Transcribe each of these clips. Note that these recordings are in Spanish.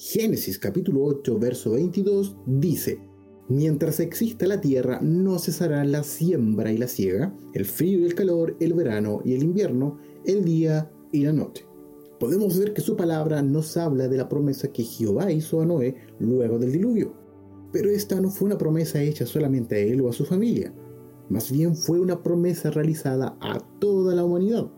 Génesis capítulo 8, verso 22 dice, Mientras exista la tierra, no cesará la siembra y la siega, el frío y el calor, el verano y el invierno, el día y la noche. Podemos ver que su palabra nos habla de la promesa que Jehová hizo a Noé luego del diluvio. Pero esta no fue una promesa hecha solamente a él o a su familia, más bien fue una promesa realizada a toda la humanidad,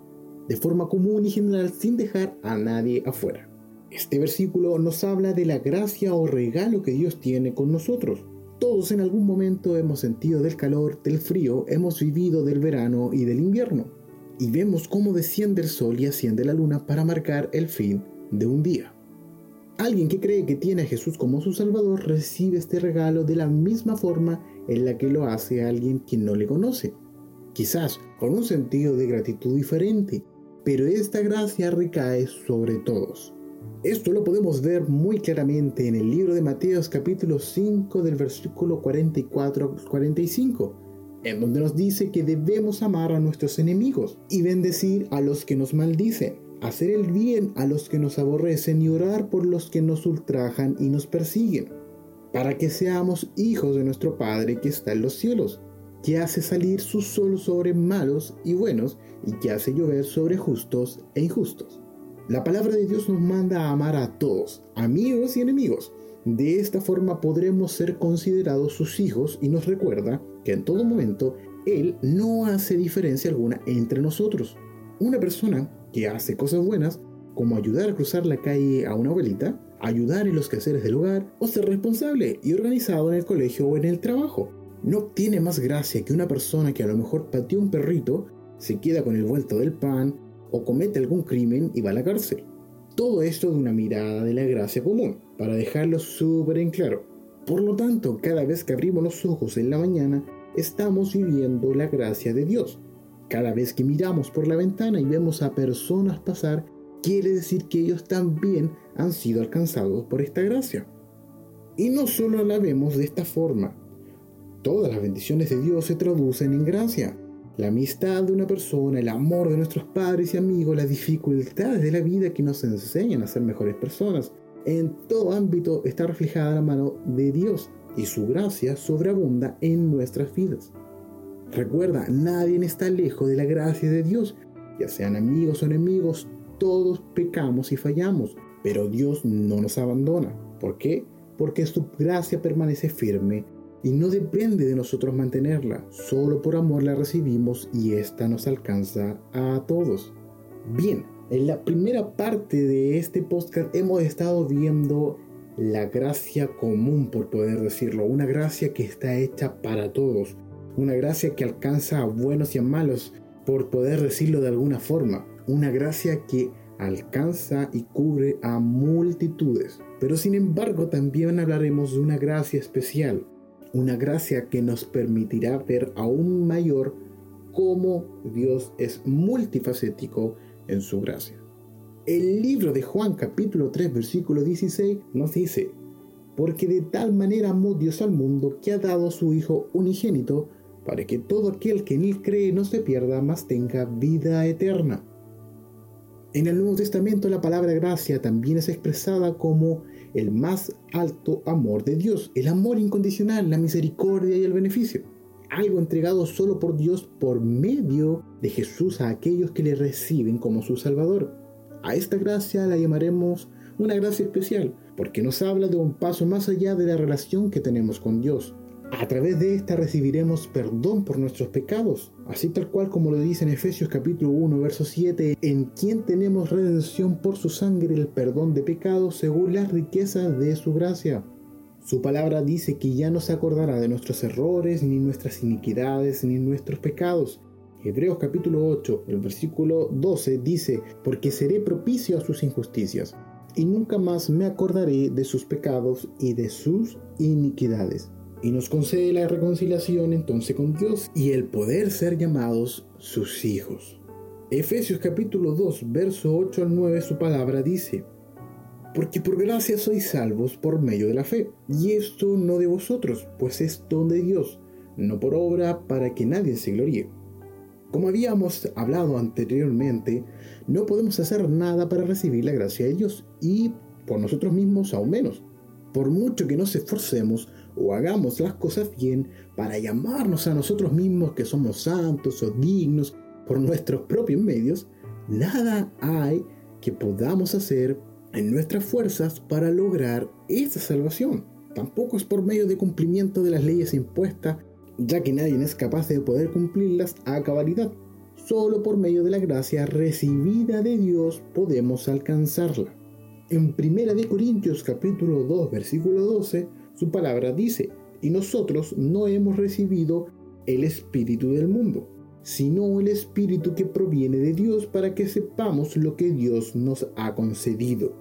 de forma común y general sin dejar a nadie afuera. Este versículo nos habla de la gracia o regalo que Dios tiene con nosotros. Todos en algún momento hemos sentido del calor, del frío, hemos vivido del verano y del invierno. Y vemos cómo desciende el sol y asciende la luna para marcar el fin de un día. Alguien que cree que tiene a Jesús como su Salvador recibe este regalo de la misma forma en la que lo hace alguien que no le conoce. Quizás con un sentido de gratitud diferente, pero esta gracia recae sobre todos. Esto lo podemos ver muy claramente en el libro de Mateo capítulo 5 del versículo 44 al 45, en donde nos dice que debemos amar a nuestros enemigos y bendecir a los que nos maldicen hacer el bien a los que nos aborrecen y orar por los que nos ultrajan y nos persiguen, para que seamos hijos de nuestro Padre que está en los cielos, que hace salir su sol sobre malos y buenos y que hace llover sobre justos e injustos. La palabra de Dios nos manda a amar a todos, amigos y enemigos. De esta forma podremos ser considerados sus hijos y nos recuerda que en todo momento Él no hace diferencia alguna entre nosotros. Una persona que hace cosas buenas, como ayudar a cruzar la calle a una abuelita, ayudar en los quehaceres del hogar o ser responsable y organizado en el colegio o en el trabajo. No tiene más gracia que una persona que a lo mejor pateó un perrito, se queda con el vuelto del pan o comete algún crimen y va a la cárcel. Todo esto de una mirada de la gracia común, para dejarlo súper en claro. Por lo tanto, cada vez que abrimos los ojos en la mañana, estamos viviendo la gracia de Dios. Cada vez que miramos por la ventana y vemos a personas pasar, quiere decir que ellos también han sido alcanzados por esta gracia. Y no solo la vemos de esta forma, todas las bendiciones de Dios se traducen en gracia. La amistad de una persona, el amor de nuestros padres y amigos, las dificultades de la vida que nos enseñan a ser mejores personas. En todo ámbito está reflejada la mano de Dios y su gracia sobreabunda en nuestras vidas. Recuerda, nadie está lejos de la gracia de Dios. Ya sean amigos o enemigos, todos pecamos y fallamos, pero Dios no nos abandona. ¿Por qué? Porque su gracia permanece firme y no depende de nosotros mantenerla. Solo por amor la recibimos y esta nos alcanza a todos. Bien, en la primera parte de este podcast hemos estado viendo la gracia común, por poder decirlo, una gracia que está hecha para todos una gracia que alcanza a buenos y a malos, por poder decirlo de alguna forma, una gracia que alcanza y cubre a multitudes. Pero sin embargo también hablaremos de una gracia especial, una gracia que nos permitirá ver aún mayor cómo Dios es multifacético en su gracia. El libro de Juan capítulo 3 versículo 16 nos dice, porque de tal manera amó Dios al mundo que ha dado a su Hijo unigénito, para que todo aquel que en él cree no se pierda, mas tenga vida eterna. En el Nuevo Testamento la palabra gracia también es expresada como el más alto amor de Dios, el amor incondicional, la misericordia y el beneficio. Algo entregado solo por Dios por medio de Jesús a aquellos que le reciben como su Salvador. A esta gracia la llamaremos una gracia especial, porque nos habla de un paso más allá de la relación que tenemos con Dios, a través de esta recibiremos perdón por nuestros pecados, así tal cual como lo dice en Efesios capítulo 1, verso 7, en quien tenemos redención por su sangre, el perdón de pecados según las riquezas de su gracia. Su palabra dice que ya no se acordará de nuestros errores, ni nuestras iniquidades, ni nuestros pecados. Hebreos capítulo 8, el versículo 12 dice, porque seré propicio a sus injusticias, y nunca más me acordaré de sus pecados y de sus iniquidades y nos concede la reconciliación entonces con Dios y el poder ser llamados sus hijos. Efesios capítulo 2, verso 8 al 9, su palabra dice, Porque por gracia sois salvos por medio de la fe, y esto no de vosotros, pues es don de Dios, no por obra para que nadie se gloríe. Como habíamos hablado anteriormente, no podemos hacer nada para recibir la gracia de Dios y por nosotros mismos aún menos. Por mucho que nos esforcemos o hagamos las cosas bien para llamarnos a nosotros mismos que somos santos o dignos por nuestros propios medios, nada hay que podamos hacer en nuestras fuerzas para lograr esa salvación. Tampoco es por medio de cumplimiento de las leyes impuestas, ya que nadie es capaz de poder cumplirlas a cabalidad. Solo por medio de la gracia recibida de Dios podemos alcanzarla. En 1 Corintios capítulo 2 versículo 12, su palabra dice, y nosotros no hemos recibido el Espíritu del mundo, sino el Espíritu que proviene de Dios para que sepamos lo que Dios nos ha concedido.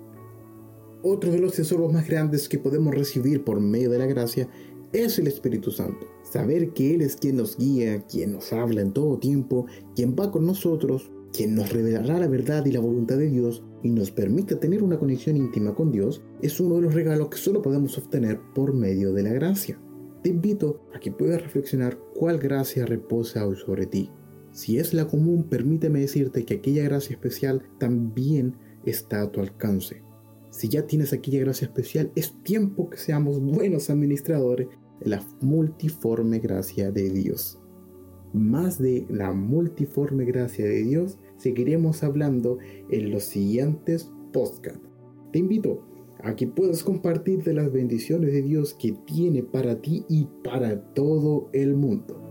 Otro de los tesoros más grandes que podemos recibir por medio de la gracia es el Espíritu Santo. Saber que Él es quien nos guía, quien nos habla en todo tiempo, quien va con nosotros, quien nos revelará la verdad y la voluntad de Dios y nos permite tener una conexión íntima con Dios, es uno de los regalos que solo podemos obtener por medio de la gracia. Te invito a que puedas reflexionar cuál gracia reposa hoy sobre ti. Si es la común, permíteme decirte que aquella gracia especial también está a tu alcance. Si ya tienes aquella gracia especial, es tiempo que seamos buenos administradores de la multiforme gracia de Dios. Más de la multiforme gracia de Dios seguiremos hablando en los siguientes podcasts. Te invito a que puedas compartir de las bendiciones de Dios que tiene para ti y para todo el mundo.